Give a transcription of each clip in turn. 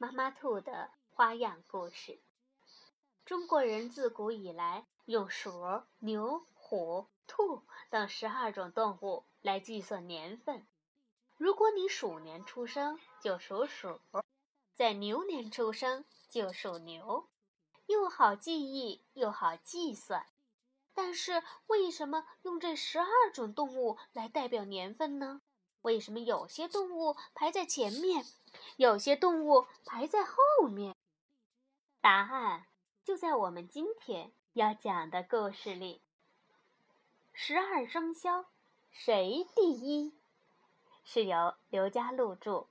妈妈兔的花样故事。中国人自古以来用鼠、牛、虎、兔等十二种动物来计算年份。如果你鼠年出生，就属鼠；在牛年出生，就属牛，又好记忆又好计算。但是，为什么用这十二种动物来代表年份呢？为什么有些动物排在前面？有些动物排在后面，答案就在我们今天要讲的故事里。十二生肖谁第一？是由刘家禄著，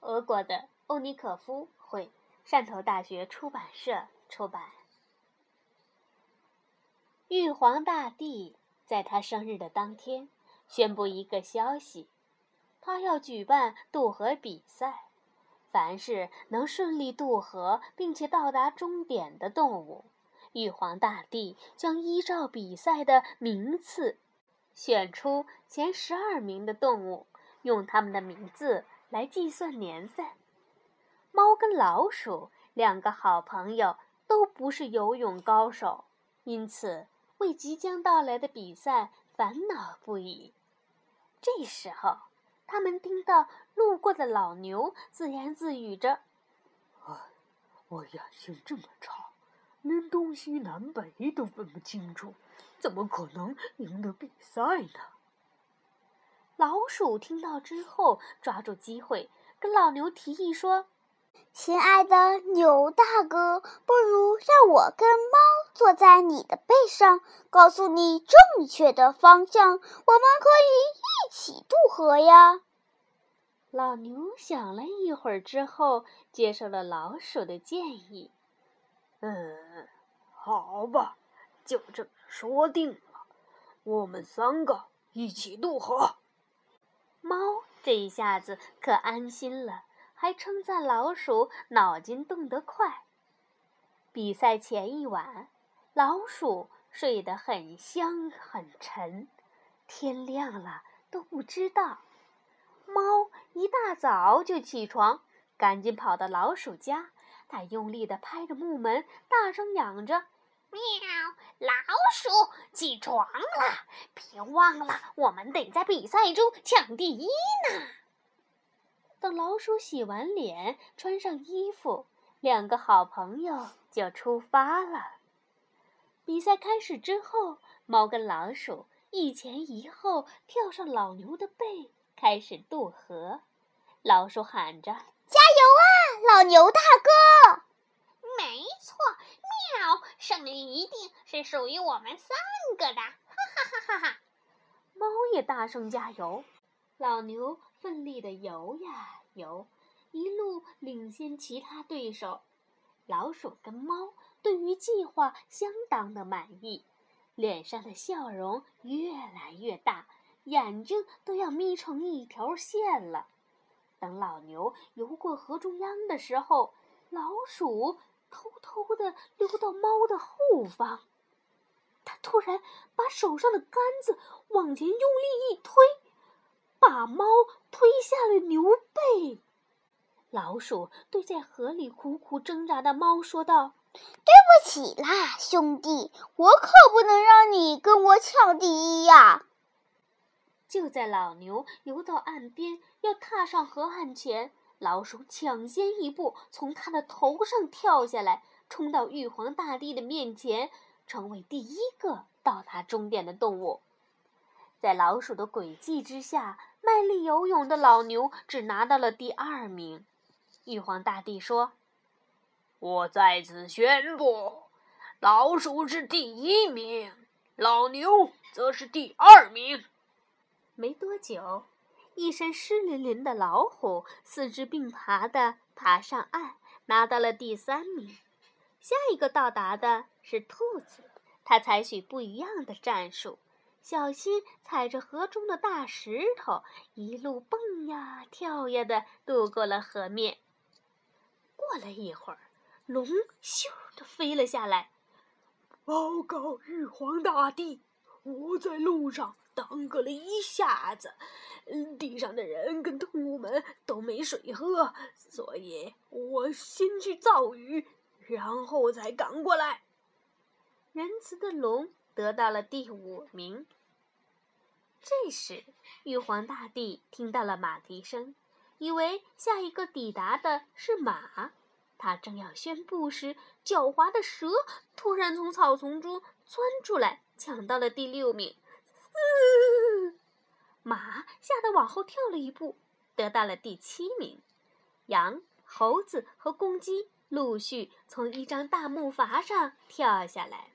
俄国的欧尼可夫绘，汕头大学出版社出版。玉皇大帝在他生日的当天宣布一个消息，他要举办渡河比赛。凡是能顺利渡河并且到达终点的动物，玉皇大帝将依照比赛的名次，选出前十二名的动物，用他们的名字来计算年份。猫跟老鼠两个好朋友都不是游泳高手，因此为即将到来的比赛烦恼不已。这时候。他们听到路过的老牛自言自语着：“哎，我眼睛这么差，连东西南北都分不清楚，怎么可能赢得比赛呢？”老鼠听到之后，抓住机会跟老牛提议说：“亲爱的牛大哥，不如让我跟猫坐在你的背上，告诉你正确的方向，我们可以。”一起渡河呀！老牛想了一会儿之后，接受了老鼠的建议。嗯，好吧，就这么说定了。我们三个一起渡河。猫这一下子可安心了，还称赞老鼠脑筋动得快。比赛前一晚，老鼠睡得很香很沉，天亮了。都不知道，猫一大早就起床，赶紧跑到老鼠家。它用力地拍着木门，大声嚷着：“喵！老鼠，起床了！别忘了，我们得在比赛中抢第一呢。”等老鼠洗完脸，穿上衣服，两个好朋友就出发了。比赛开始之后，猫跟老鼠。一前一后跳上老牛的背，开始渡河。老鼠喊着：“加油啊，老牛大哥！”没错，喵！胜利一定是属于我们三个的！哈哈哈哈哈！猫也大声加油。老牛奋力的游呀游，一路领先其他对手。老鼠跟猫对于计划相当的满意。脸上的笑容越来越大，眼睛都要眯成一条线了。等老牛游过河中央的时候，老鼠偷偷地溜到猫的后方。它突然把手上的杆子往前用力一推，把猫推下了牛背。老鼠对在河里苦苦挣扎的猫说道。对不起啦，兄弟，我可不能让你跟我抢第一呀！就在老牛游到岸边要踏上河岸前，老鼠抢先一步从它的头上跳下来，冲到玉皇大帝的面前，成为第一个到达终点的动物。在老鼠的诡计之下，卖力游泳的老牛只拿到了第二名。玉皇大帝说。我在此宣布，老鼠是第一名，老牛则是第二名。没多久，一身湿淋淋的老虎四肢并爬的爬上岸，拿到了第三名。下一个到达的是兔子，它采取不一样的战术，小心踩着河中的大石头，一路蹦呀跳呀的渡过了河面。过了一会儿，龙咻的飞了下来，报告玉皇大帝，我在路上耽搁了一下子。地上的人跟动物们都没水喝，所以我先去造雨，然后才赶过来。仁慈的龙得到了第五名。这时，玉皇大帝听到了马蹄声，以为下一个抵达的是马。他正要宣布时，狡猾的蛇突然从草丛中钻出来，抢到了第六名。马吓得往后跳了一步，得到了第七名。羊、猴子和公鸡陆续从一张大木筏上跳下来。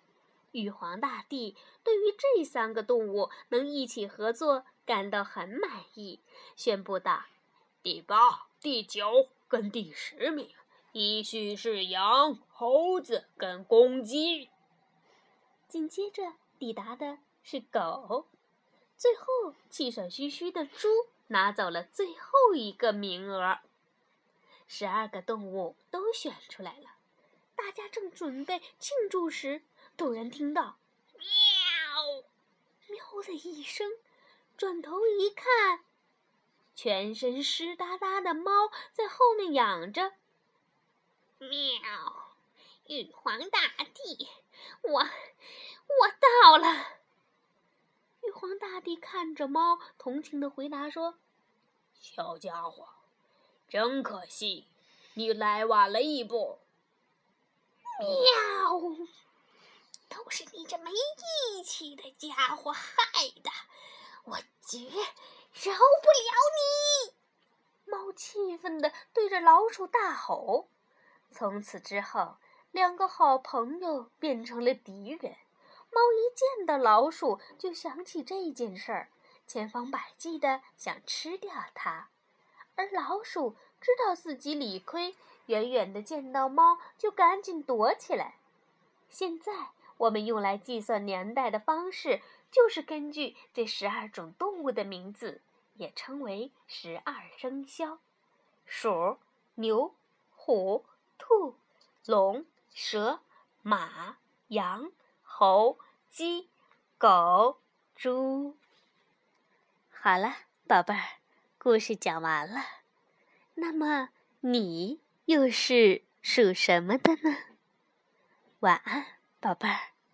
玉皇大帝对于这三个动物能一起合作感到很满意，宣布道：“第八、第九跟第十名依序是羊、猴子跟公鸡。”紧接着抵达的是狗。最后，气喘吁吁的猪拿走了最后一个名额。十二个动物都选出来了，大家正准备庆祝时，突然听到“喵”“喵”的一声，转头一看，全身湿哒哒的猫在后面仰着。“喵！玉皇大帝，我我到了。”玉皇大帝看着猫，同情的回答说：“小家伙，真可惜，你来晚了一步。”喵！都是你这没义气的家伙害的，我绝饶不了你！猫气愤的对着老鼠大吼。从此之后，两个好朋友变成了敌人。猫一见到老鼠，就想起这件事儿，千方百计的想吃掉它。而老鼠知道自己理亏，远远的见到猫就赶紧躲起来。现在我们用来计算年代的方式，就是根据这十二种动物的名字，也称为十二生肖：鼠、牛、虎、兔、龙、蛇、马、羊。猴、鸡、狗、猪。好了，宝贝儿，故事讲完了。那么你又是属什么的呢？晚安，宝贝儿。